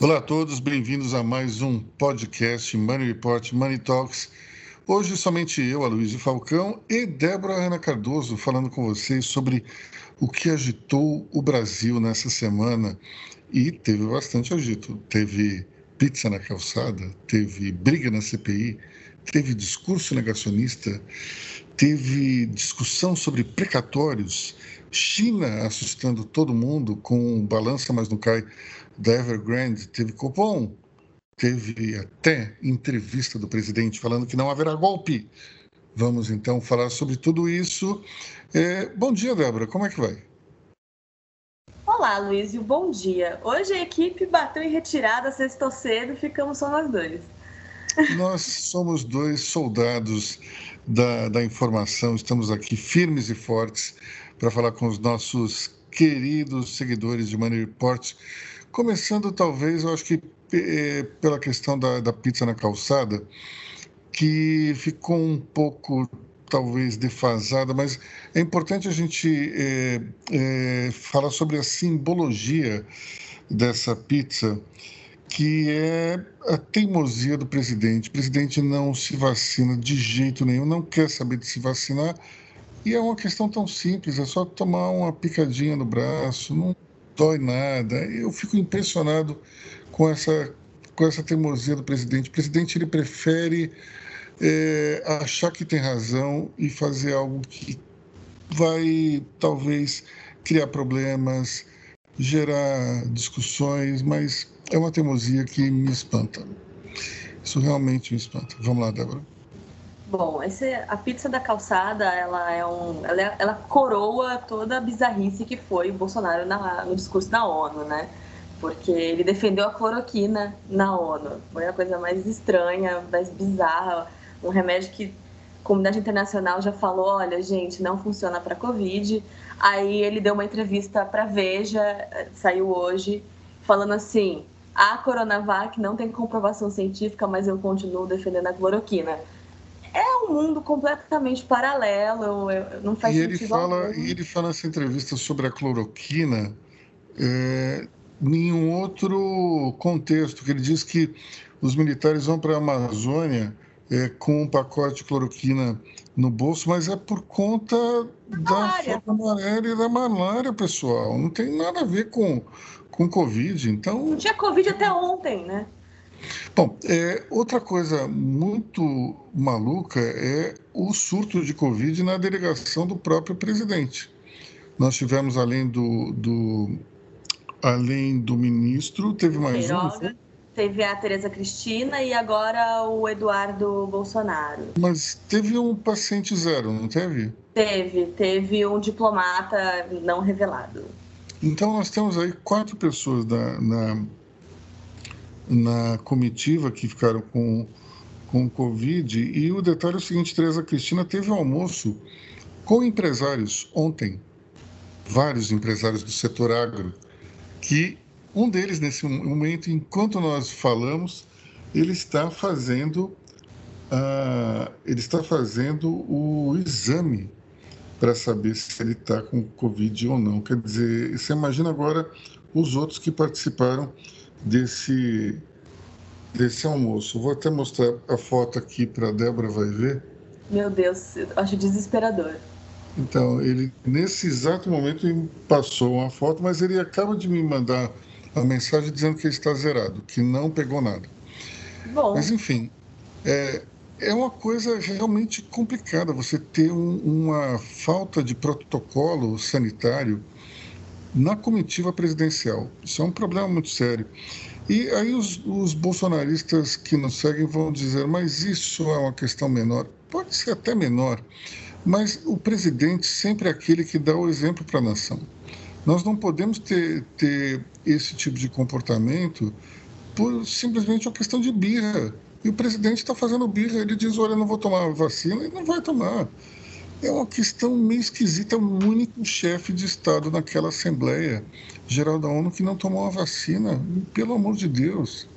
Olá a todos, bem-vindos a mais um podcast Money Report Money Talks. Hoje somente eu, Aloysio Falcão e Débora Ana Cardoso falando com vocês sobre o que agitou o Brasil nessa semana. E teve bastante agito. Teve pizza na calçada, teve briga na CPI, teve discurso negacionista, teve discussão sobre precatórios, China assustando todo mundo com balança, mas não cai da Evergrande, teve Copom, teve até entrevista do presidente falando que não haverá golpe. Vamos então falar sobre tudo isso. É, bom dia, Débora, como é que vai? Olá, Luísio, bom dia. Hoje a equipe bateu em retirada, sextou cedo, ficamos só nós dois. Nós somos dois soldados da, da informação, estamos aqui firmes e fortes para falar com os nossos queridos seguidores de Money Report. Começando, talvez, eu acho que é, pela questão da, da pizza na calçada, que ficou um pouco talvez defasada, mas é importante a gente é, é, falar sobre a simbologia dessa pizza, que é a teimosia do presidente. O presidente não se vacina de jeito nenhum, não quer saber de se vacinar, e é uma questão tão simples, é só tomar uma picadinha no braço, não dói nada. Eu fico impressionado com essa, com essa teimosia do presidente. O presidente ele prefere é, achar que tem razão e fazer algo que vai talvez criar problemas, gerar discussões, mas é uma teimosia que me espanta. Isso realmente me espanta. Vamos lá, Débora. Bom, esse, a pizza da calçada, ela é um, ela, é, ela coroa toda a bizarrice que foi o Bolsonaro na, no discurso da ONU, né? Porque ele defendeu a cloroquina na ONU. Foi a coisa mais estranha, mais bizarra, um remédio que a comunidade internacional já falou, olha, gente, não funciona para COVID. Aí ele deu uma entrevista para Veja, saiu hoje, falando assim: a Coronavac não tem comprovação científica, mas eu continuo defendendo a cloroquina é um mundo completamente paralelo, não faz e sentido. Ele fala, e ele fala nessa entrevista sobre a cloroquina é, em um outro contexto, que ele diz que os militares vão para a Amazônia é, com um pacote de cloroquina no bolso, mas é por conta da febre amarela e da malária, pessoal. Não tem nada a ver com, com Covid. Então... Não tinha Covid até ontem, né? Bom, é, outra coisa muito maluca é o surto de Covid na delegação do próprio presidente. Nós tivemos, além do, do além do ministro, teve mais Queiroga, um. Teve a Tereza Cristina e agora o Eduardo Bolsonaro. Mas teve um paciente zero, não teve? Teve, teve um diplomata não revelado. Então nós temos aí quatro pessoas da, na, na comitiva que ficaram com, com Covid. E o detalhe é o seguinte: Tereza Cristina teve um almoço com empresários ontem, vários empresários do setor agro, que um deles, nesse momento, enquanto nós falamos, ele está fazendo, uh, ele está fazendo o exame para saber se ele está com Covid ou não. Quer dizer, você imagina agora os outros que participaram desse, desse almoço. Vou até mostrar a foto aqui para a Débora vai ver. Meu Deus, acho desesperador. Então, ele nesse exato momento passou uma foto, mas ele acaba de me mandar a mensagem dizendo que ele está zerado, que não pegou nada. Bom. Mas enfim, é, é uma coisa realmente complicada você ter um, uma falta de protocolo sanitário na comitiva presidencial. Isso é um problema muito sério. E aí os, os bolsonaristas que nos seguem vão dizer, mas isso é uma questão menor. Pode ser até menor, mas o presidente sempre é aquele que dá o exemplo para a nação. Nós não podemos ter, ter esse tipo de comportamento por simplesmente uma questão de birra. E o presidente está fazendo birra, ele diz, olha, não vou tomar vacina, e não vai tomar é uma questão meio esquisita. É o único chefe de Estado naquela Assembleia Geral da ONU que não tomou a vacina. Pelo amor de Deus.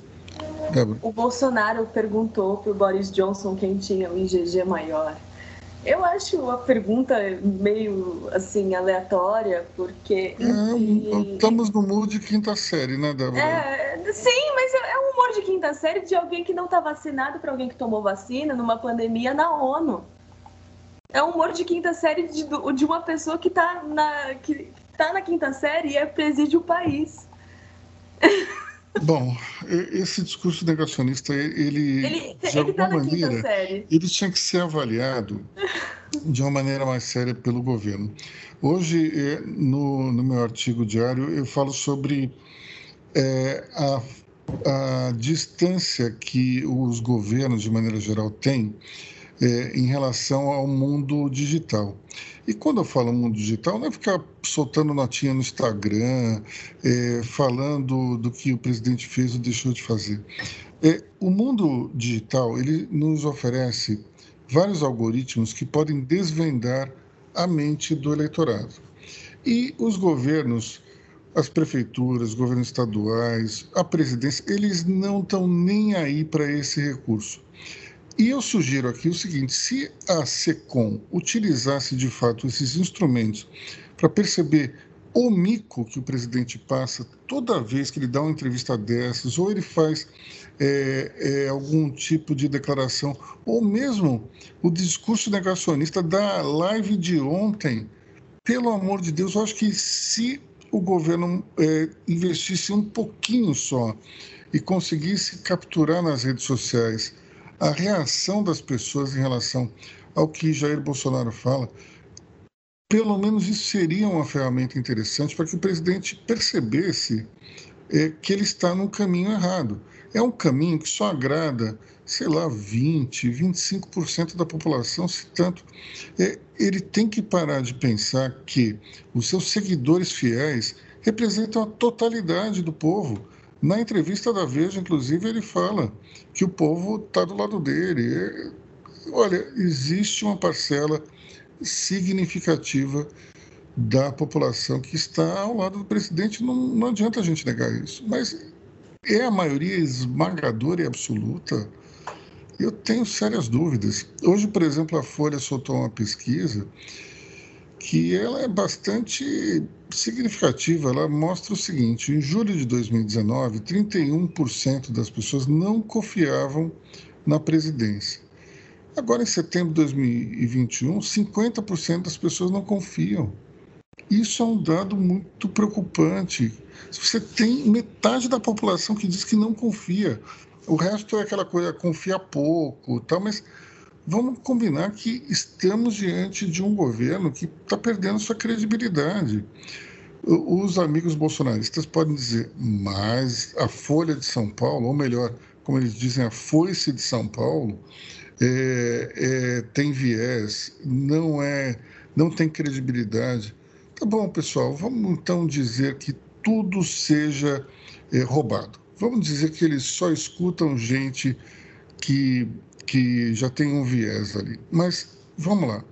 O Bolsonaro perguntou para o Boris Johnson quem tinha o IgG maior. Eu acho a pergunta meio assim aleatória, porque. É, estamos no humor de quinta série, né, Débora? É, sim, mas é, é um humor de quinta série de alguém que não está vacinado para alguém que tomou vacina numa pandemia na ONU. É um humor de quinta série de, de uma pessoa que está na, que tá na quinta série e é preside o país. Bom, esse discurso negacionista, ele, ele de ele tá alguma tá maneira, ele tinha que ser avaliado de uma maneira mais séria pelo governo. Hoje, é, no, no meu artigo diário, eu falo sobre é, a, a distância que os governos, de maneira geral, têm é, em relação ao mundo digital. E quando eu falo mundo digital, não é ficar soltando notinha no Instagram, é, falando do que o presidente fez ou deixou de fazer. É, o mundo digital ele nos oferece vários algoritmos que podem desvendar a mente do eleitorado. E os governos, as prefeituras, os governos estaduais, a presidência, eles não estão nem aí para esse recurso. E eu sugiro aqui o seguinte: se a SECOM utilizasse de fato esses instrumentos para perceber o mico que o presidente passa toda vez que ele dá uma entrevista dessas, ou ele faz é, é, algum tipo de declaração, ou mesmo o discurso negacionista da live de ontem, pelo amor de Deus, eu acho que se o governo é, investisse um pouquinho só e conseguisse capturar nas redes sociais a reação das pessoas em relação ao que Jair Bolsonaro fala, pelo menos isso seria uma ferramenta interessante para que o presidente percebesse é, que ele está no caminho errado. É um caminho que só agrada, sei lá, 20, 25% da população, se tanto. É, ele tem que parar de pensar que os seus seguidores fiéis representam a totalidade do povo. Na entrevista da Veja, inclusive, ele fala que o povo está do lado dele. É, olha, existe uma parcela significativa da população que está ao lado do presidente, não, não adianta a gente negar isso. Mas é a maioria esmagadora e absoluta? Eu tenho sérias dúvidas. Hoje, por exemplo, a Folha soltou uma pesquisa que ela é bastante significativa. Ela mostra o seguinte: em julho de 2019, 31% das pessoas não confiavam na presidência. Agora, em setembro de 2021, 50% das pessoas não confiam. Isso é um dado muito preocupante. Você tem metade da população que diz que não confia. O resto é aquela coisa, confia pouco, tal, mas vamos combinar que estamos diante de um governo que está perdendo sua credibilidade. Os amigos bolsonaristas podem dizer, mas a Folha de São Paulo, ou melhor, como eles dizem, a Foice de São Paulo, é, é, tem viés, não é, não tem credibilidade. Tá bom, pessoal, vamos então dizer que tudo seja é, roubado. Vamos dizer que eles só escutam gente que que já tem um viés ali. Mas vamos lá.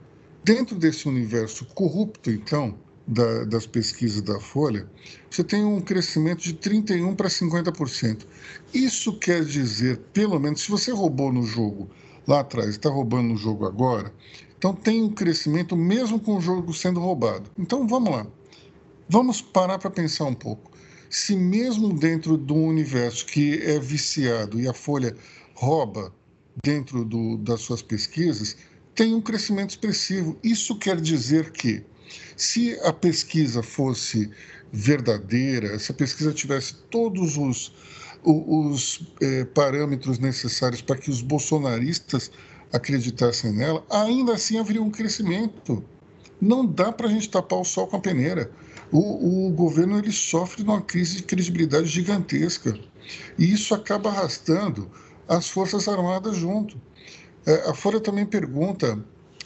Dentro desse universo corrupto, então, da, das pesquisas da Folha, você tem um crescimento de 31% para 50%. Isso quer dizer, pelo menos, se você roubou no jogo lá atrás, está roubando no jogo agora, então tem um crescimento mesmo com o jogo sendo roubado. Então vamos lá. Vamos parar para pensar um pouco. Se mesmo dentro de um universo que é viciado e a Folha rouba dentro do, das suas pesquisas tem um crescimento expressivo. Isso quer dizer que, se a pesquisa fosse verdadeira, se a pesquisa tivesse todos os, os, eh, parâmetros necessários para que os bolsonaristas acreditassem nela, ainda assim haveria um crescimento. Não dá para a gente tapar o sol com a peneira. O, o governo ele sofre de uma crise de credibilidade gigantesca. E isso acaba arrastando as Forças Armadas junto. É, a Folha também pergunta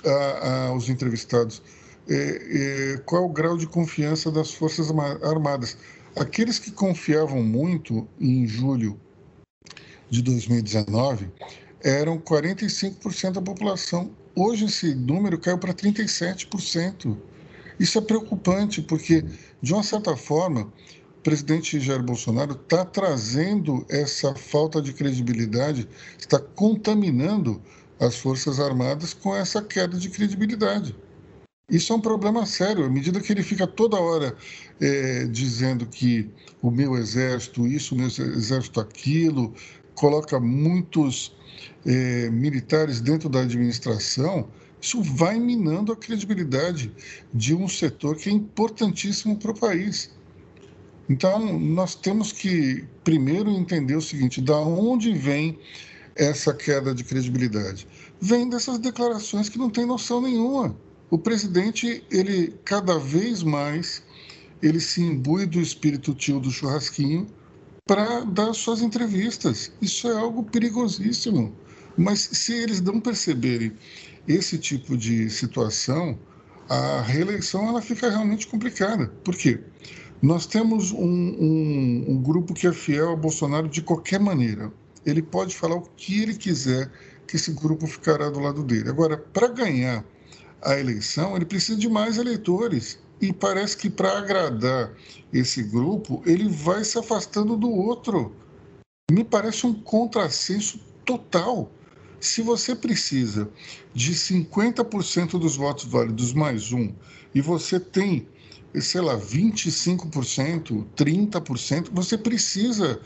a, aos entrevistados é, é, qual é o grau de confiança das Forças Armadas. Aqueles que confiavam muito em julho de 2019 eram 45% da população. Hoje esse número caiu para 37%. Isso é preocupante, porque, de uma certa forma, presidente Jair Bolsonaro está trazendo essa falta de credibilidade, está contaminando as Forças Armadas com essa queda de credibilidade. Isso é um problema sério. À medida que ele fica toda hora é, dizendo que o meu exército, isso, o meu exército, aquilo, coloca muitos é, militares dentro da administração, isso vai minando a credibilidade de um setor que é importantíssimo para o país. Então, nós temos que primeiro entender o seguinte: da onde vem essa queda de credibilidade? Vem dessas declarações que não tem noção nenhuma o presidente, ele cada vez mais, ele se imbui do espírito tio do churrasquinho para dar suas entrevistas. Isso é algo perigosíssimo. Mas se eles não perceberem esse tipo de situação, a reeleição ela fica realmente complicada. Por quê? Nós temos um, um, um grupo que é fiel a Bolsonaro de qualquer maneira. Ele pode falar o que ele quiser, que esse grupo ficará do lado dele. Agora, para ganhar a eleição, ele precisa de mais eleitores. E parece que para agradar esse grupo, ele vai se afastando do outro. Me parece um contrassenso total. Se você precisa de 50% dos votos válidos mais um, e você tem, sei lá, 25%, 30%, você precisa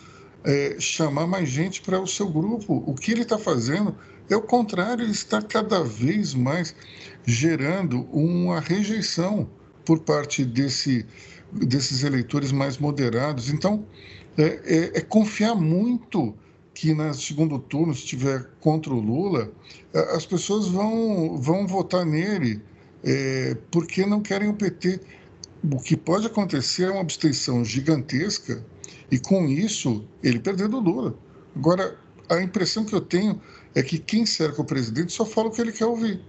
é, chamar mais gente para o seu grupo. O que ele está fazendo é o contrário, ele está cada vez mais gerando uma rejeição por parte desse, desses eleitores mais moderados. Então, é, é, é confiar muito que no segundo turno, se estiver contra o Lula, as pessoas vão, vão votar nele é, porque não querem o PT. O que pode acontecer é uma abstenção gigantesca e, com isso, ele perdendo o Lula. Agora, a impressão que eu tenho é que quem cerca o presidente só fala o que ele quer ouvir.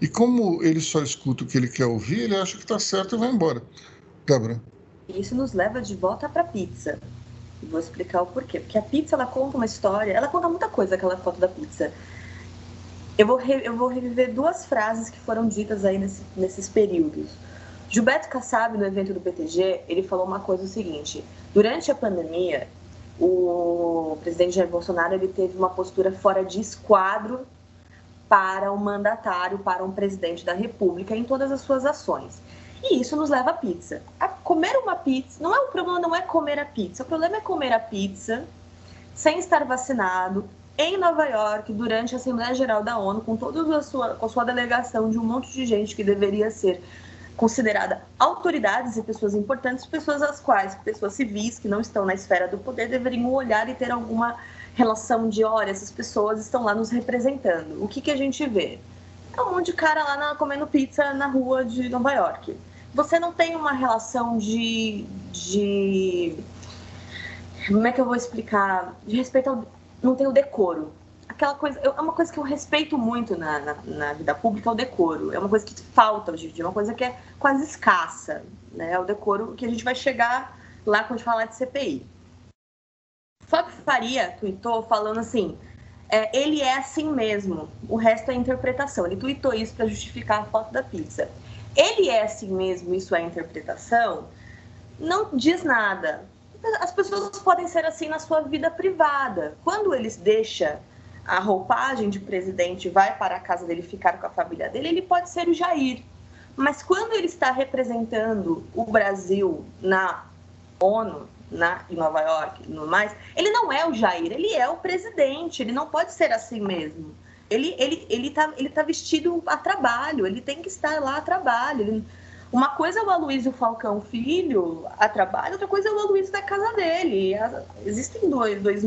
E como ele só escuta o que ele quer ouvir, ele acha que está certo e vai embora. Débora. Isso nos leva de volta para a pizza. E vou explicar o porquê. Porque a pizza, ela conta uma história, ela conta muita coisa, aquela foto da pizza. Eu vou, re, eu vou reviver duas frases que foram ditas aí nesse, nesses períodos. Gilberto Kassab, no evento do PTG, ele falou uma coisa o seguinte. Durante a pandemia, o presidente Jair Bolsonaro ele teve uma postura fora de esquadro para um mandatário, para um presidente da República em todas as suas ações. E isso nos leva à pizza. A comer uma pizza, não é o problema não é comer a pizza, o problema é comer a pizza sem estar vacinado em Nova York durante a Assembleia Geral da ONU com toda a sua com a sua delegação de um monte de gente que deveria ser considerada autoridades e pessoas importantes, pessoas às quais pessoas civis que não estão na esfera do poder deveriam olhar e ter alguma relação de, olha, essas pessoas estão lá nos representando. O que, que a gente vê? É um monte de cara lá na, comendo pizza na rua de Nova York. Você não tem uma relação de, de. Como é que eu vou explicar? De respeito ao. Não tem o decoro. Aquela coisa. É uma coisa que eu respeito muito na, na, na vida pública, é o decoro. É uma coisa que falta hoje em dia, é uma coisa que é quase escassa. Né? É o decoro que a gente vai chegar lá quando falar de CPI. Fábio Faria tweetou falando assim: é, ele é assim mesmo, o resto é interpretação. Ele tweetou isso para justificar a foto da pizza. Ele é assim mesmo, isso é interpretação, não diz nada. As pessoas podem ser assim na sua vida privada. Quando eles deixam a roupagem de presidente vai para a casa dele ficar com a família dele, ele pode ser o Jair. Mas quando ele está representando o Brasil na ONU, na, em Nova York e no mais, ele não é o Jair, ele é o presidente, ele não pode ser assim mesmo. Ele, ele, ele, tá, ele tá vestido a trabalho, ele tem que estar lá a trabalho. Ele, uma coisa é o Aloysio Falcão Filho a trabalho, outra coisa é o Aloysio da casa dele. Existem dois, dois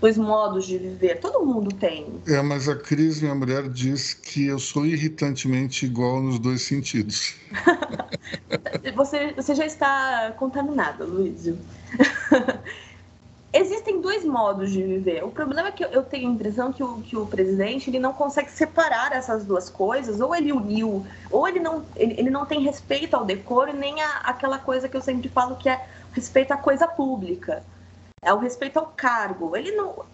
os modos de viver. Todo mundo tem. É, mas a Cris, minha mulher, diz que eu sou irritantemente igual nos dois sentidos. você, você já está contaminado, Luísio. Existem dois modos de viver. O problema é que eu tenho a impressão que o, que o presidente ele não consegue separar essas duas coisas, ou ele uniu, ou ele não, ele, ele não tem respeito ao decoro, nem a, aquela coisa que eu sempre falo que é respeito à coisa pública é o respeito ao cargo. Ele não,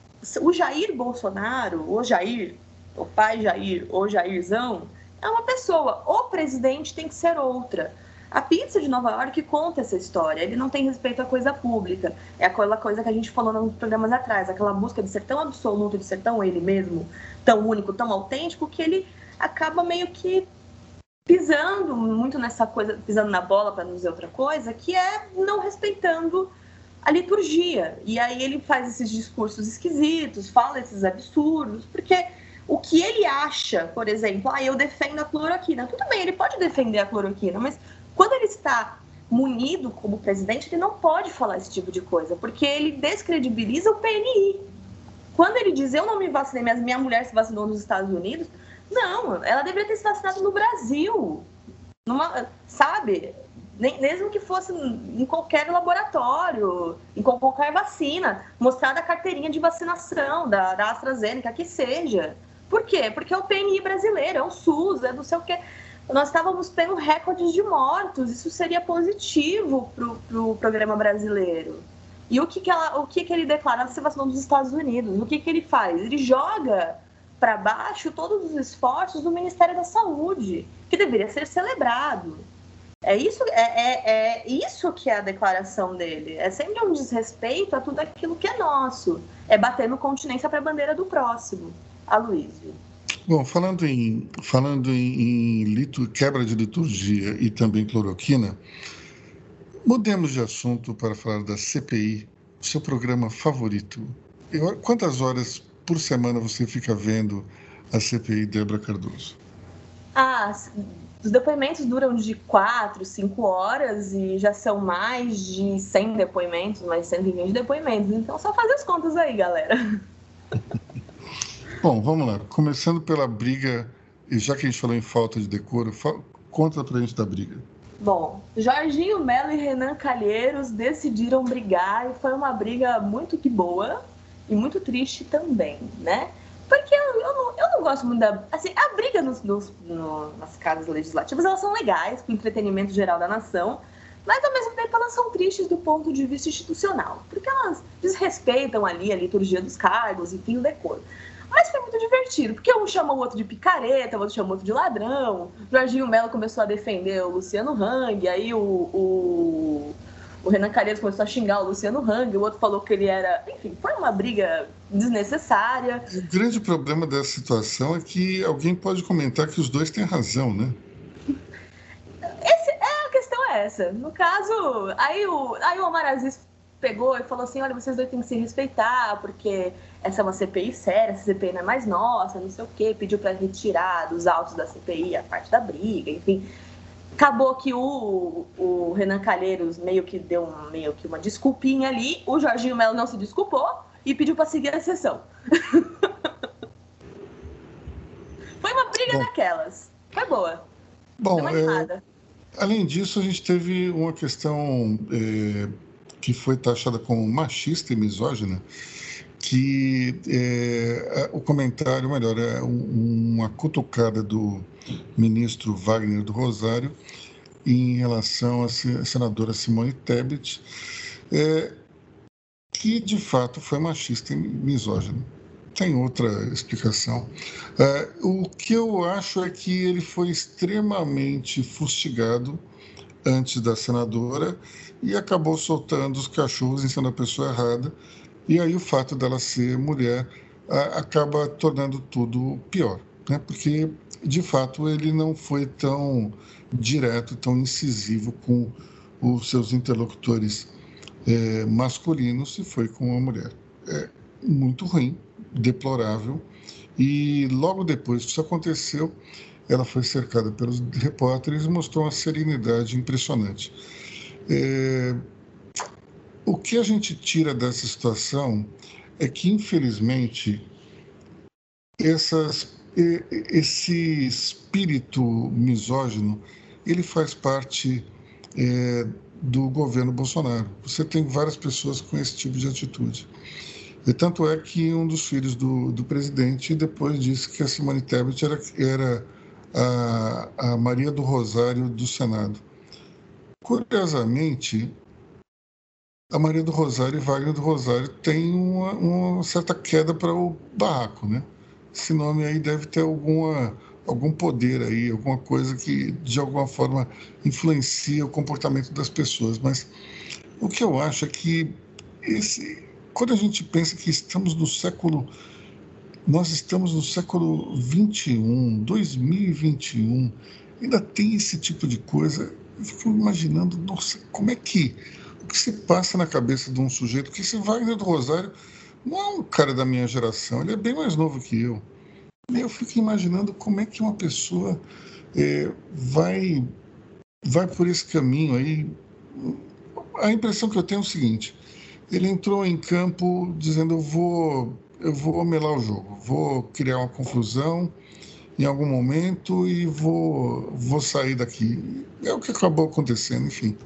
o Jair Bolsonaro, o Jair, o pai Jair, o Jairzão, é uma pessoa. O presidente tem que ser outra. A pizza de Nova York conta essa história. Ele não tem respeito à coisa pública. É aquela coisa que a gente falou nos programas atrás, aquela busca de ser tão absoluto, de ser tão ele mesmo, tão único, tão autêntico, que ele acaba meio que pisando muito nessa coisa, pisando na bola para não dizer outra coisa, que é não respeitando a liturgia. E aí ele faz esses discursos esquisitos, fala esses absurdos, porque o que ele acha, por exemplo, ah, eu defendo a cloroquina. Tudo bem, ele pode defender a cloroquina, mas quando ele está munido como presidente, ele não pode falar esse tipo de coisa, porque ele descredibiliza o PNI. Quando ele diz eu não me vacinei, mas minha mulher se vacinou nos Estados Unidos, não, ela deveria ter se vacinado no Brasil. Numa, sabe? Nem, mesmo que fosse em qualquer laboratório, em qualquer vacina, mostrar a carteirinha de vacinação da, da AstraZeneca, que seja. Por quê? Porque é o PNI brasileiro, é o SUS, é não sei o quê nós estávamos tendo recordes de mortos. Isso seria positivo para o pro programa brasileiro. E o que, que, ela, o que, que ele declara na vacinou dos Estados Unidos? O que, que ele faz? Ele joga para baixo todos os esforços do Ministério da Saúde, que deveria ser celebrado. É isso, é, é, é isso que é a declaração dele. É sempre um desrespeito a tudo aquilo que é nosso. É bater no continência para a bandeira do próximo. Aloysio. Bom, falando em, falando em, em litur, quebra de liturgia e também cloroquina, mudemos de assunto para falar da CPI, seu programa favorito. Eu, quantas horas por semana você fica vendo a CPI Débora Cardoso? Ah, os depoimentos duram de quatro, cinco horas e já são mais de 100 depoimentos, mais 120 depoimentos. Então, só fazer as contas aí, galera. Bom, vamos lá. Começando pela briga, e já que a gente falou em falta de decoro, conta pra gente da briga. Bom, Jorginho Melo e Renan Calheiros decidiram brigar e foi uma briga muito que boa e muito triste também, né? Porque eu, eu, não, eu não gosto muito da. Assim, a briga nos, nos, no, nas casas legislativas elas são legais para o entretenimento geral da nação, mas ao mesmo tempo elas são tristes do ponto de vista institucional, porque elas desrespeitam ali a liturgia dos cargos, enfim, o decoro. Mas foi muito divertido, porque um chamou o outro de picareta, o outro chamou o outro de ladrão. Jorginho Melo começou a defender o Luciano Hang, aí o, o, o Renan Calheiros começou a xingar o Luciano Hang, o outro falou que ele era. Enfim, foi uma briga desnecessária. O grande problema dessa situação é que alguém pode comentar que os dois têm razão, né? Esse, é, a questão é essa. No caso, aí o, aí o Omar Aziz pegou e falou assim: olha, vocês dois têm que se respeitar, porque essa é uma CPI séria, essa CPI não é mais nossa, não sei o quê, pediu para retirar dos autos da CPI a parte da briga, enfim. Acabou que o, o Renan Calheiros meio que deu um, meio que uma desculpinha ali, o Jorginho Melo não se desculpou e pediu para seguir a sessão. Foi uma briga Bom. daquelas. Foi boa. Bom, é, além disso, a gente teve uma questão é, que foi taxada como machista e misógina, que é, o comentário, melhor, é uma cutucada do ministro Wagner do Rosário em relação à senadora Simone Tebet, é, que de fato foi machista e misógino. Tem outra explicação. É, o que eu acho é que ele foi extremamente fustigado antes da senadora e acabou soltando os cachorros em cima da pessoa errada e aí o fato dela ser mulher acaba tornando tudo pior, né? porque de fato ele não foi tão direto, tão incisivo com os seus interlocutores é, masculinos e foi com a mulher. É muito ruim, deplorável. E logo depois que isso aconteceu, ela foi cercada pelos repórteres e mostrou uma serenidade impressionante. É, o que a gente tira dessa situação é que, infelizmente, essas, esse espírito misógino ele faz parte é, do governo Bolsonaro. Você tem várias pessoas com esse tipo de atitude. E tanto é que um dos filhos do, do presidente depois disse que a Simone Tebet era, era a, a Maria do Rosário do Senado. Curiosamente, a Maria do Rosário e Wagner do Rosário têm uma, uma certa queda para o barraco, né? Esse nome aí deve ter alguma, algum poder aí, alguma coisa que de alguma forma influencia o comportamento das pessoas. Mas o que eu acho é que esse, quando a gente pensa que estamos no século nós estamos no século 21, 2021, ainda tem esse tipo de coisa. Eu fico imaginando, nossa, como é que o que se passa na cabeça de um sujeito que esse Wagner do Rosário não é um cara da minha geração, ele é bem mais novo que eu. E eu fico imaginando como é que uma pessoa é, vai vai por esse caminho aí. A impressão que eu tenho é o seguinte: ele entrou em campo dizendo eu vou eu vou melar o jogo, vou criar uma confusão em algum momento e vou vou sair daqui. É o que acabou acontecendo, enfim.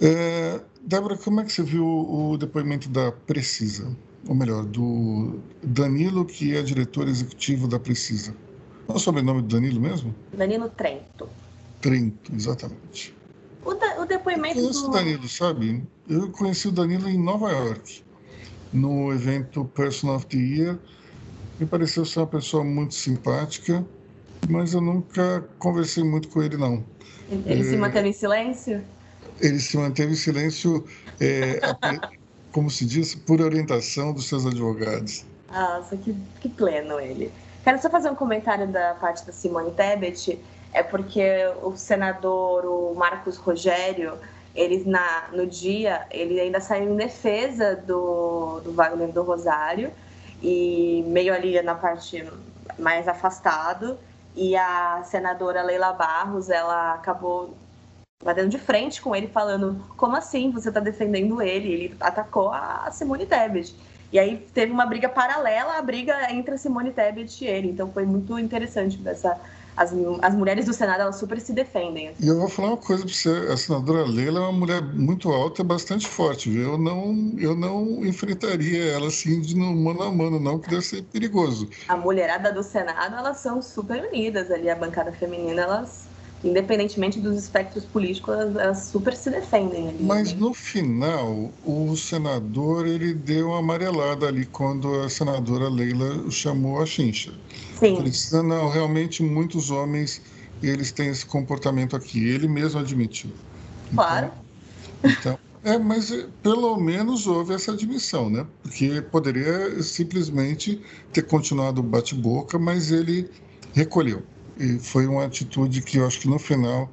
É, Débora, como é que você viu o depoimento da Precisa? Ou melhor, do Danilo, que é diretor executivo da Precisa. Qual é o sobrenome do Danilo mesmo? Danilo Trento. Trento, exatamente. O, da, o depoimento eu conheço do... o Danilo, sabe? Eu conheci o Danilo em Nova York, no evento Person of the Year. Me pareceu ser uma pessoa muito simpática, mas eu nunca conversei muito com ele, não. Ele é... se manteve em silêncio? Ele se manteve em silêncio, é, como se diz, por orientação dos seus advogados. Nossa, que, que pleno ele. Quero só fazer um comentário da parte da Simone Tebet é porque o senador o Marcos Rogério, eles na, no dia, ele ainda saiu em defesa do, do Wagner do Rosário, e meio ali na parte mais afastado, e a senadora Leila Barros, ela acabou batendo de frente com ele, falando: como assim você está defendendo ele? Ele atacou a Simone Tebet. E aí teve uma briga paralela à briga entre a Simone Tebet e ele. Então foi muito interessante dessa as, as mulheres do Senado elas super se defendem. Assim. E eu vou falar uma coisa para você: a senadora Leila é uma mulher muito alta bastante forte, viu? Eu não, eu não enfrentaria ela assim de mano a mano, não, que deve ser perigoso. A mulherada do Senado, elas são super unidas ali, a bancada feminina, elas independentemente dos espectros políticos, elas, elas super se defendem. Ali, Mas no final, o senador ele deu uma amarelada ali quando a senadora Leila chamou a chincha. Sim. Ele disse, não, realmente muitos homens eles têm esse comportamento aqui. Ele mesmo admitiu. Claro. Então, então é, mas eh, pelo menos houve essa admissão, né? Porque poderia simplesmente ter continuado o bate-boca, mas ele recolheu e foi uma atitude que eu acho que no final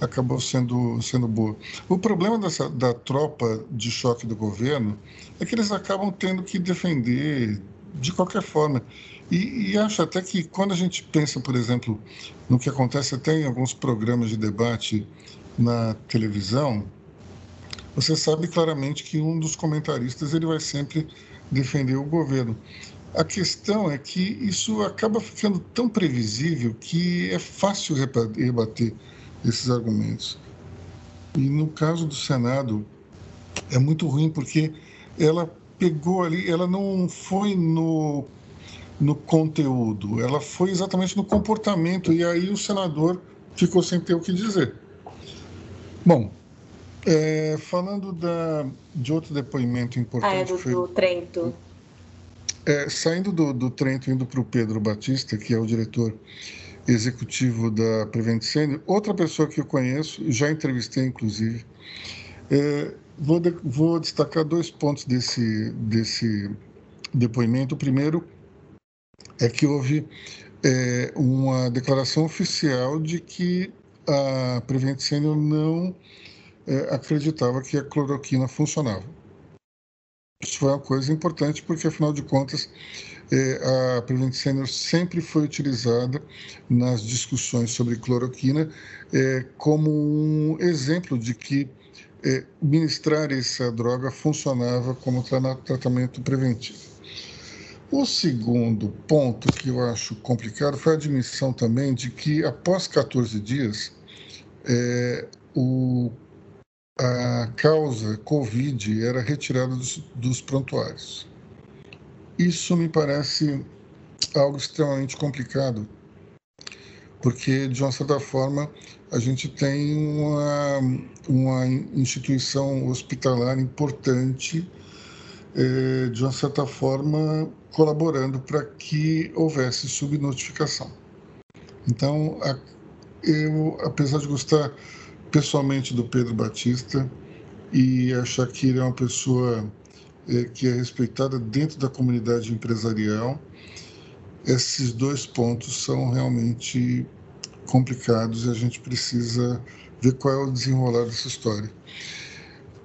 acabou sendo, sendo boa. O problema dessa, da tropa de choque do governo é que eles acabam tendo que defender de qualquer forma. E, e, acho até que quando a gente pensa, por exemplo, no que acontece até em alguns programas de debate na televisão, você sabe claramente que um dos comentaristas ele vai sempre defender o governo. A questão é que isso acaba ficando tão previsível que é fácil rebater esses argumentos. E no caso do Senado, é muito ruim porque ela pegou ali, ela não foi no, no conteúdo, ela foi exatamente no comportamento, e aí o senador ficou sem ter o que dizer. Bom, é, falando da, de outro depoimento importante. Ah, é do, foi, do Trento. É, saindo do, do Trento, indo para o Pedro Batista, que é o diretor executivo da Prevent Senior, outra pessoa que eu conheço, já entrevistei inclusive, é, vou, de, vou destacar dois pontos desse, desse depoimento. O primeiro é que houve é, uma declaração oficial de que a Prevent Senior não é, acreditava que a cloroquina funcionava. Isso foi uma coisa importante porque, afinal de contas, é, a Prevent Senior sempre foi utilizada nas discussões sobre cloroquina é, como um exemplo de que é, ministrar essa droga funcionava como tratamento preventivo. O segundo ponto que eu acho complicado foi a admissão também de que, após 14 dias, é, o a causa Covid era retirada dos, dos prontuários. Isso me parece algo extremamente complicado, porque, de uma certa forma, a gente tem uma, uma instituição hospitalar importante, eh, de uma certa forma, colaborando para que houvesse subnotificação. Então, eu, apesar de gostar pessoalmente do Pedro Batista e achar que ele é uma pessoa é, que é respeitada dentro da comunidade empresarial, esses dois pontos são realmente complicados e a gente precisa ver qual é o desenrolar dessa história.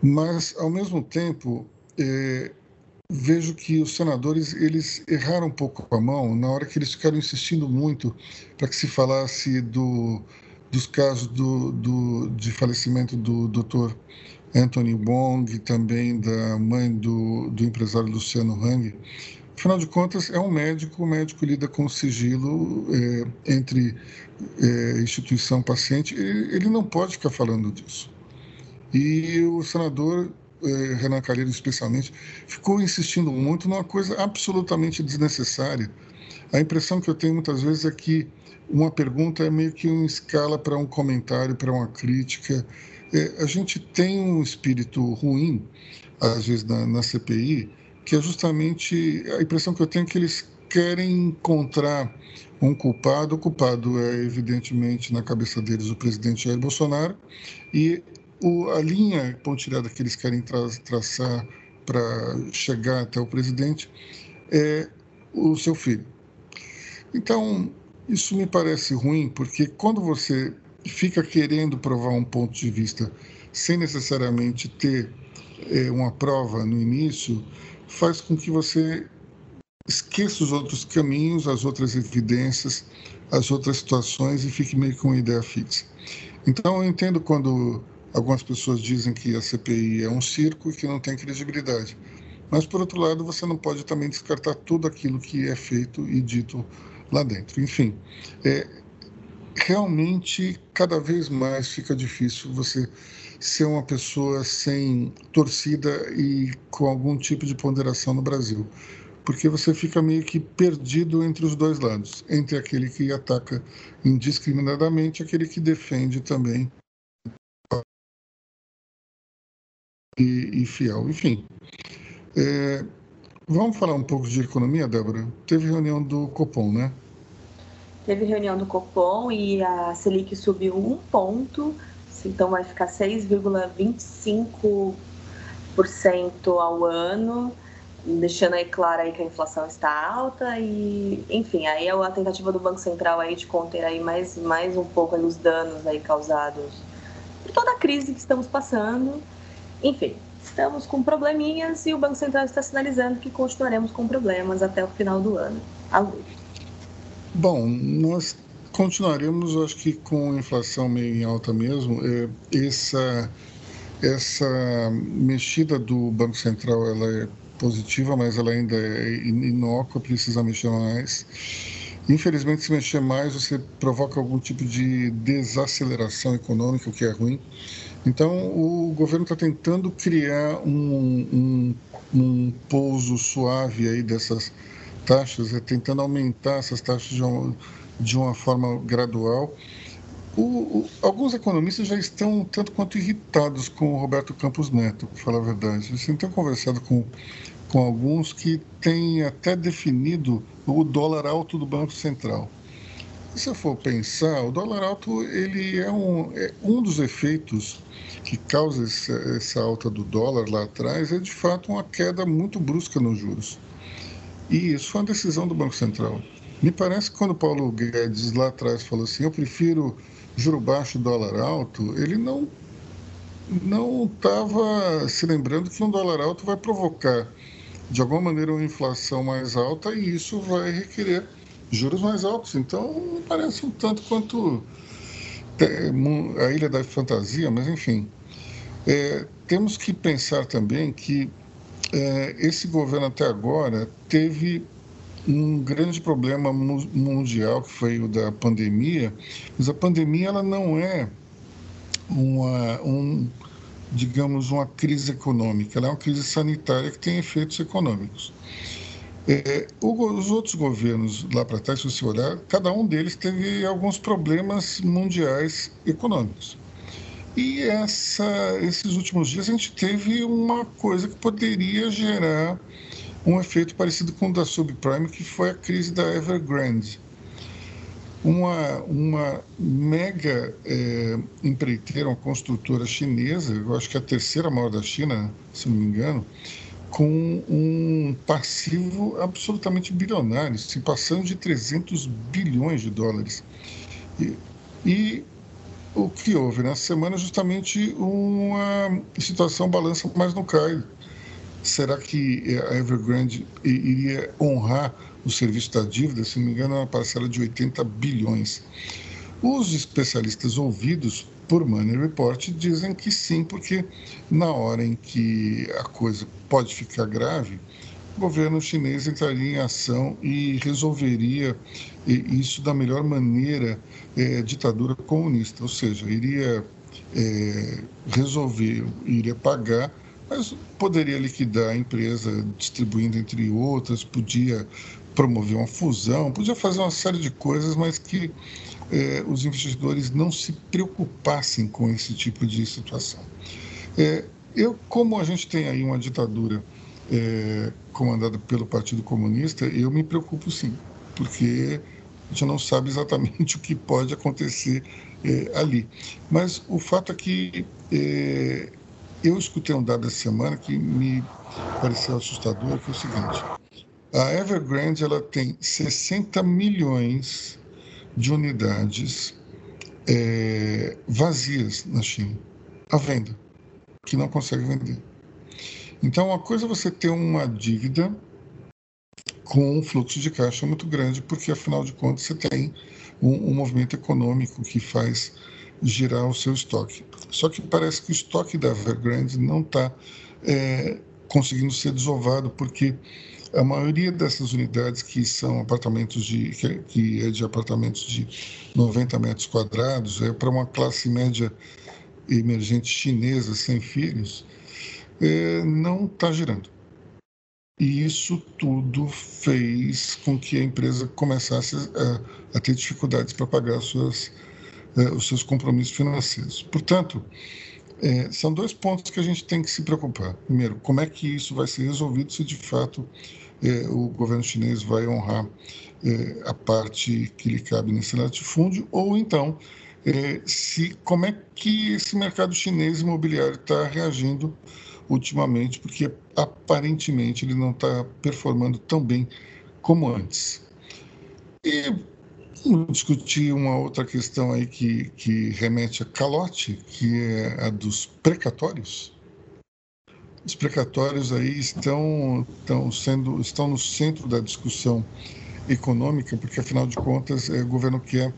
Mas, ao mesmo tempo, é, vejo que os senadores eles erraram um pouco a mão na hora que eles ficaram insistindo muito para que se falasse do, dos casos do, do, de falecimento do Dr. Anthony Wong também da mãe do, do empresário Luciano Hang, Afinal de contas, é um médico, o médico lida com sigilo é, entre é, instituição e paciente, ele, não pode ficar falando disso. E o senador é, Renan Calheiros, especialmente, ficou insistindo muito numa coisa absolutamente desnecessária. A impressão que eu tenho muitas vezes é que uma pergunta é meio que uma escala para um comentário, para uma crítica. É, a gente tem um espírito ruim, às vezes, na, na CPI, que é justamente a impressão que eu tenho é que eles querem encontrar um culpado. O culpado é, evidentemente, na cabeça deles, o presidente Jair Bolsonaro, e o, a linha pontilhada que eles querem tra traçar para chegar até o presidente é o seu filho. Então, isso me parece ruim, porque quando você fica querendo provar um ponto de vista sem necessariamente ter é, uma prova no início, faz com que você esqueça os outros caminhos, as outras evidências, as outras situações e fique meio com uma ideia fixa. Então, eu entendo quando algumas pessoas dizem que a CPI é um circo e que não tem credibilidade. Mas, por outro lado, você não pode também descartar tudo aquilo que é feito e dito lá dentro. Enfim, é, realmente, cada vez mais fica difícil você ser uma pessoa sem torcida e com algum tipo de ponderação no Brasil. Porque você fica meio que perdido entre os dois lados, entre aquele que ataca indiscriminadamente e aquele que defende também e, e fiel. Enfim, é, vamos falar um pouco de economia, Débora? Teve reunião do Copom, né? Teve reunião do Copom e a Selic subiu um ponto então vai ficar 6,25% ao ano, deixando aí claro aí que a inflação está alta e, enfim, aí é a tentativa do Banco Central aí de conter aí mais, mais um pouco os danos aí causados por toda a crise que estamos passando. Enfim, estamos com probleminhas e o Banco Central está sinalizando que continuaremos com problemas até o final do ano. Bom, nós continuaremos, acho que com inflação meio em alta mesmo. É, essa, essa mexida do Banco Central ela é positiva, mas ela ainda é inócua, precisa mexer mais. Infelizmente, se mexer mais, você provoca algum tipo de desaceleração econômica, o que é ruim. Então, o governo está tentando criar um, um, um pouso suave aí dessas taxas, é tentando aumentar essas taxas de uma, de uma forma gradual. O, o, alguns economistas já estão tanto quanto irritados com o Roberto Campos Neto, para falar a verdade. Assim, tenho conversado com, com alguns que têm até definido o dólar alto do Banco Central. Se eu for pensar, o dólar alto ele é um, é um dos efeitos que causa essa, essa alta do dólar lá atrás, é de fato uma queda muito brusca nos juros. E isso foi uma decisão do Banco Central. Me parece que quando Paulo Guedes lá atrás falou assim, eu prefiro juro baixo dólar alto, ele não não estava se lembrando que um dólar alto vai provocar de alguma maneira uma inflação mais alta e isso vai requerer juros mais altos. Então, parece um tanto quanto é, a ilha da fantasia, mas enfim. É, temos que pensar também que é, esse governo até agora teve um grande problema mundial que foi o da pandemia, mas a pandemia ela não é uma, um, digamos, uma crise econômica, ela é uma crise sanitária que tem efeitos econômicos. É, os outros governos lá para trás, se você olhar, cada um deles teve alguns problemas mundiais econômicos. E essa, esses últimos dias a gente teve uma coisa que poderia gerar um efeito parecido com o da subprime, que foi a crise da Evergrande. uma, uma mega é, empreiteira, uma construtora chinesa, eu acho que é a terceira maior da China, se não me engano, com um passivo absolutamente bilionário, se passando de 300 bilhões de dólares. E, e o que houve nessa semana é justamente uma situação balança mais no caio. Será que a Evergrande iria honrar o serviço da dívida? Se não me engano, é uma parcela de 80 bilhões. Os especialistas ouvidos por Money Report dizem que sim, porque na hora em que a coisa pode ficar grave, o governo chinês entraria em ação e resolveria isso da melhor maneira é, ditadura comunista, ou seja, iria é, resolver, iria pagar, mas poderia liquidar a empresa distribuindo entre outras, podia promover uma fusão, podia fazer uma série de coisas, mas que é, os investidores não se preocupassem com esse tipo de situação. É, eu, como a gente tem aí uma ditadura é, comandada pelo Partido Comunista, eu me preocupo sim, porque a gente não sabe exatamente o que pode acontecer ali. Mas o fato é que eu escutei um dado essa semana que me pareceu assustador, que é o seguinte. A Evergrande ela tem 60 milhões de unidades é, vazias na China, à venda, que não consegue vender. Então, uma coisa é você ter uma dívida com um fluxo de caixa muito grande, porque afinal de contas você tem um, um movimento econômico que faz girar o seu estoque. Só que parece que o estoque da Evergrande não está é, conseguindo ser desovado, porque a maioria dessas unidades que são apartamentos de que, que é de apartamentos de 90 metros quadrados é para uma classe média emergente chinesa sem filhos é, não está girando. E isso tudo fez com que a empresa começasse a, a ter dificuldades para pagar suas, eh, os seus compromissos financeiros. Portanto, é, são dois pontos que a gente tem que se preocupar. Primeiro, como é que isso vai ser resolvido se de fato é, o governo chinês vai honrar é, a parte que lhe cabe nesse latifúndio, ou então se como é que esse mercado chinês imobiliário está reagindo ultimamente, porque aparentemente ele não está performando tão bem como antes. E vamos discutir uma outra questão aí que, que remete a calote, que é a dos precatórios. Os precatórios aí estão, estão, sendo, estão no centro da discussão econômica, porque afinal de contas é, o governo quer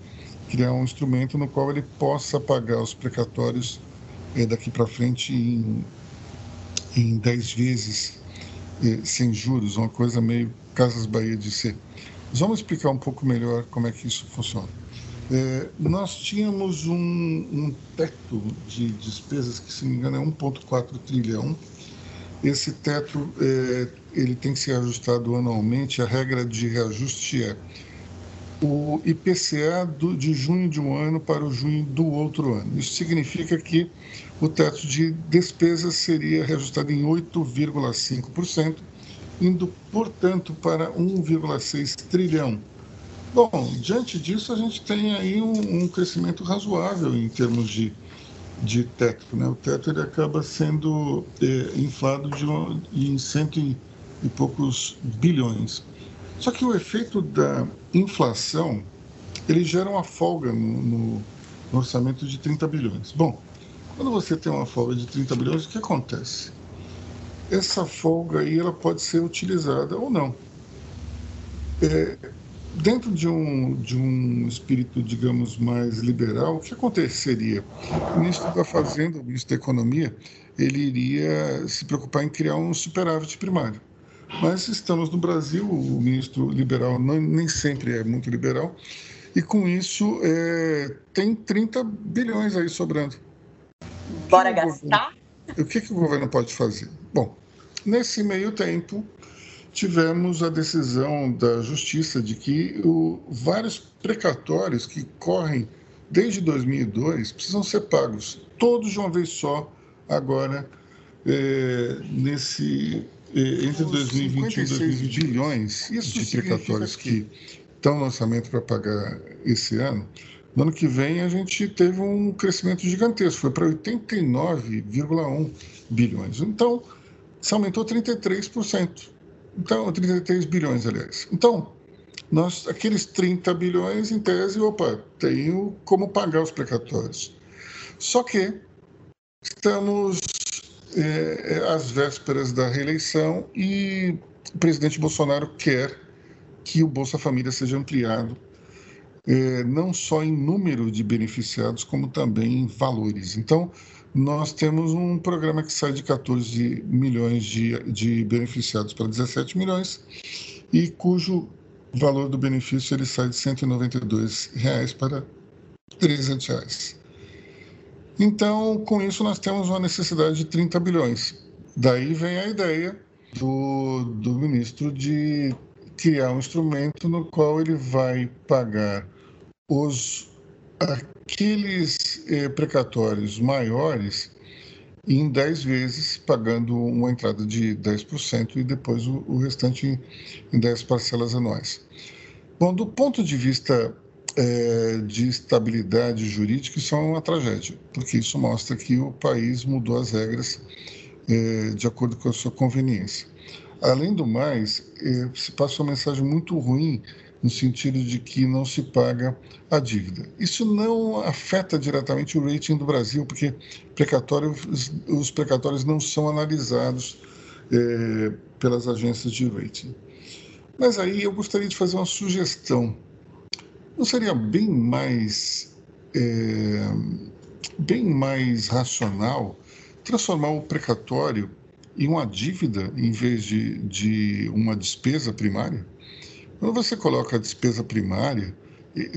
criar um instrumento no qual ele possa pagar os precatórios é, daqui para frente em em 10 vezes eh, sem juros, uma coisa meio Casas Bahia de ser. Vamos explicar um pouco melhor como é que isso funciona. É, nós tínhamos um, um, teto de despesas que, se não me engano, é 1,4 trilhão. Esse teto é, ele tem que ser ajustado anualmente. A regra de reajuste é o IPCA do, de junho de um ano para o junho do outro ano. Isso significa que o teto de despesas seria reajustado em 8,5%, indo, portanto, para 1,6 trilhão. Bom, diante disso, a gente tem aí um, um crescimento razoável em termos de, de teto. Né? O teto ele acaba sendo é, inflado de, em cento e, e poucos bilhões. Só que o efeito da inflação ele gera uma folga no, no, orçamento de 30 bilhões. Bom, quando você tem uma folga de 30 bilhões, o que acontece? Essa folga aí ela pode ser utilizada ou não. É, dentro de um, de um espírito, digamos, mais liberal, o que aconteceria? O ministro da Fazenda, o ministro da Economia, ele iria se preocupar em criar um superávit primário. Mas estamos no Brasil, o ministro liberal não, nem sempre é muito liberal, e com isso é, tem 30 bilhões aí sobrando. Bora gastar? o que, que o governo pode fazer? Bom, nesse meio tempo, tivemos a decisão da Justiça de que o, vários precatórios que correm desde 2002 precisam ser pagos, todos de uma vez só, agora, é, nesse entre 2021 e 2020 bilhões de precatórios que, estão no orçamento para pagar esse ano, no ano que vem a gente teve um crescimento gigantesco, foi para 89,1 bilhões. Então, se aumentou 33%. Então, 33 bilhões, aliás. Então, nós, aqueles 30 bilhões, em tese, opa, tenho como pagar os precatórios. Só que estamos é, é, às vésperas da reeleição e o presidente Bolsonaro quer que o Bolsa Família seja ampliado, é, não só em número de beneficiados, como também em valores. Então, nós temos um programa que sai de 14 milhões de, de beneficiados para 17 milhões e cujo valor do benefício ele sai de 192 reais para 300 reais. Então, com isso, nós temos uma necessidade de 30 bilhões. Daí vem a ideia do, do ministro de criar um instrumento no qual ele vai pagar os aqueles eh, precatórios maiores em 10 vezes, pagando uma entrada de 10% e depois o, o restante em, em 10 parcelas anuais. Bom, do ponto de vista é, de estabilidade jurídica, isso é uma tragédia, porque isso mostra que o país mudou as regras é, de acordo com a sua conveniência. Além do mais, é, se passa uma mensagem muito ruim no sentido de que não se paga a dívida. Isso não afeta diretamente o rating do Brasil, porque precatório, os precatórios não são analisados é, pelas agências de rating. Mas aí eu gostaria de fazer uma sugestão. Não seria bem mais, é, bem mais racional transformar o precatório em uma dívida em vez de, de uma despesa primária? Quando você coloca a despesa primária,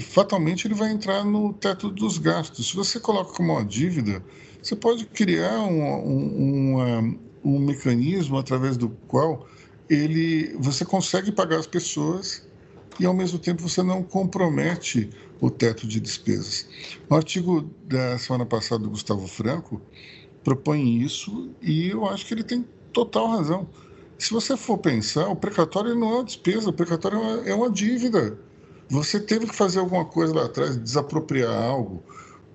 fatalmente ele vai entrar no teto dos gastos. Se você coloca como uma dívida, você pode criar um, um, uma, um mecanismo através do qual ele, você consegue pagar as pessoas e, ao mesmo tempo, você não compromete o teto de despesas. No artigo da semana passada do Gustavo Franco, propõe isso e eu acho que ele tem total razão se você for pensar, o precatório não é uma despesa, o precatório é uma, é uma dívida. Você teve que fazer alguma coisa lá atrás, desapropriar algo,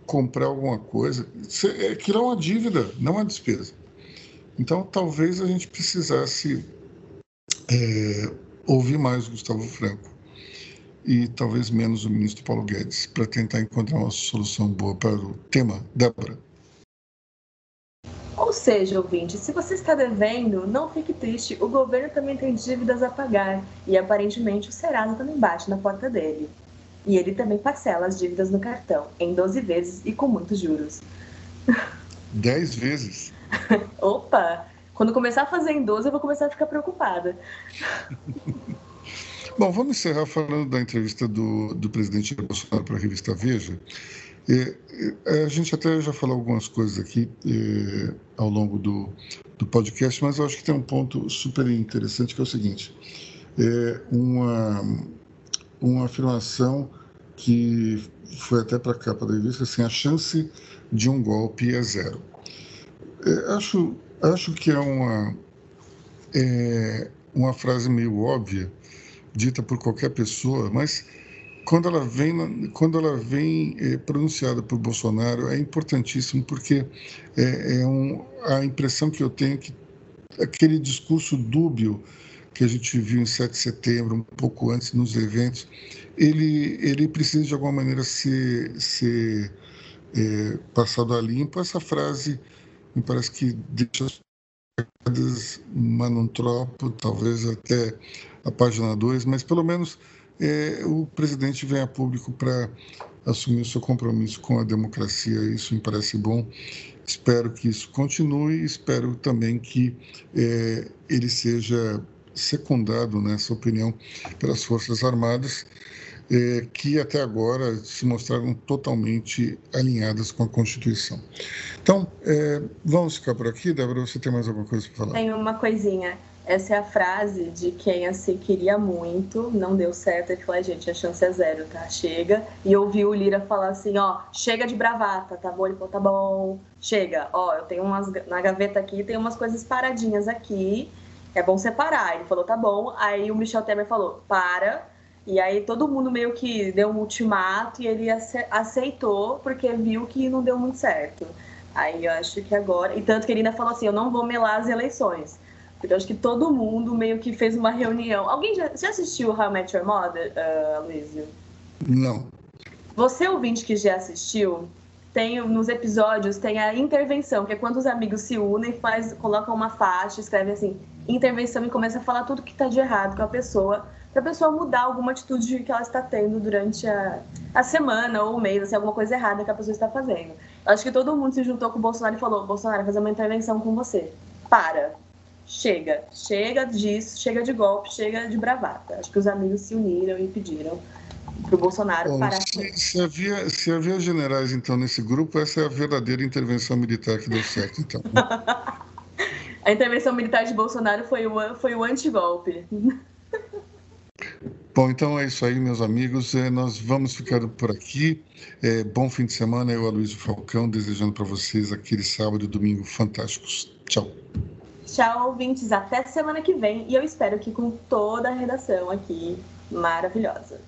comprar alguma coisa. Você, aquilo é uma dívida, não uma despesa. Então, talvez a gente precisasse é, ouvir mais o Gustavo Franco e talvez menos o ministro Paulo Guedes para tentar encontrar uma solução boa para o tema. Débora. Ou seja, ouvinte, se você está devendo, não fique triste, o governo também tem dívidas a pagar e aparentemente o Serasa também bate na porta dele. E ele também parcela as dívidas no cartão, em 12 vezes e com muitos juros. 10 vezes? Opa! Quando começar a fazer em 12, eu vou começar a ficar preocupada. Bom, vamos encerrar falando da entrevista do, do presidente Bolsonaro para a revista Veja. É, a gente até já falou algumas coisas aqui é, ao longo do, do podcast, mas eu acho que tem um ponto super interessante que é o seguinte: é uma, uma afirmação que foi até para a capa da revista, assim, a chance de um golpe é zero. É, acho, acho que é uma, é uma frase meio óbvia, dita por qualquer pessoa, mas quando ela vem, quando ela vem é, pronunciada por Bolsonaro, é importantíssimo, porque é, é um, a impressão que eu tenho é que aquele discurso dúbio que a gente viu em 7 de setembro, um pouco antes nos eventos, ele, ele precisa de alguma maneira ser, ser é, passado a limpo. Essa frase me parece que deixa as manontropo, talvez até a página 2, mas pelo menos é, o presidente vem a público para assumir o seu compromisso com a democracia. Isso me parece bom. Espero que isso continue. Espero também que é, ele seja secundado nessa opinião pelas Forças Armadas, é, que até agora se mostraram totalmente alinhadas com a Constituição. Então, é, vamos ficar por aqui. Débora, você tem mais alguma coisa para falar? Tem uma coisinha. Essa é a frase de quem assim queria muito, não deu certo, e falou, gente, a chance é zero, tá? Chega. E ouvi o Lira falar assim, ó, chega de bravata, tá bom? Ele falou, tá bom, chega. Ó, eu tenho umas, na gaveta aqui, tem umas coisas paradinhas aqui, é bom separar. Ele falou, tá bom. Aí o Michel Temer falou, para. E aí todo mundo meio que deu um ultimato e ele aceitou porque viu que não deu muito certo. Aí eu acho que agora. E tanto que ele ainda falou assim: eu não vou melar as eleições. Então acho que todo mundo meio que fez uma reunião. Alguém já, já assistiu How I Met Your Mother, uh? Não. Você, ouvinte que já assistiu, tem nos episódios tem a intervenção, que é quando os amigos se unem, faz, colocam uma faixa, escrevem assim, intervenção e começa a falar tudo que está de errado com a pessoa para a pessoa mudar alguma atitude que ela está tendo durante a, a semana ou o mês, assim, alguma coisa errada que a pessoa está fazendo. Acho que todo mundo se juntou com o Bolsonaro e falou: Bolsonaro, fazer uma intervenção com você. Para. Chega. Chega disso, chega de golpe, chega de bravata. Acho que os amigos se uniram e pediram para o Bolsonaro Bom, parar. Se, se, havia, se havia generais, então, nesse grupo, essa é a verdadeira intervenção militar que deu certo, então. a intervenção militar de Bolsonaro foi o, foi o antigolpe. Bom, então é isso aí, meus amigos. É, nós vamos ficando por aqui. É, bom fim de semana. Eu, Aloysio Falcão, desejando para vocês aquele sábado e domingo fantásticos. Tchau. Tchau, ouvintes. Até semana que vem. E eu espero que com toda a redação aqui maravilhosa.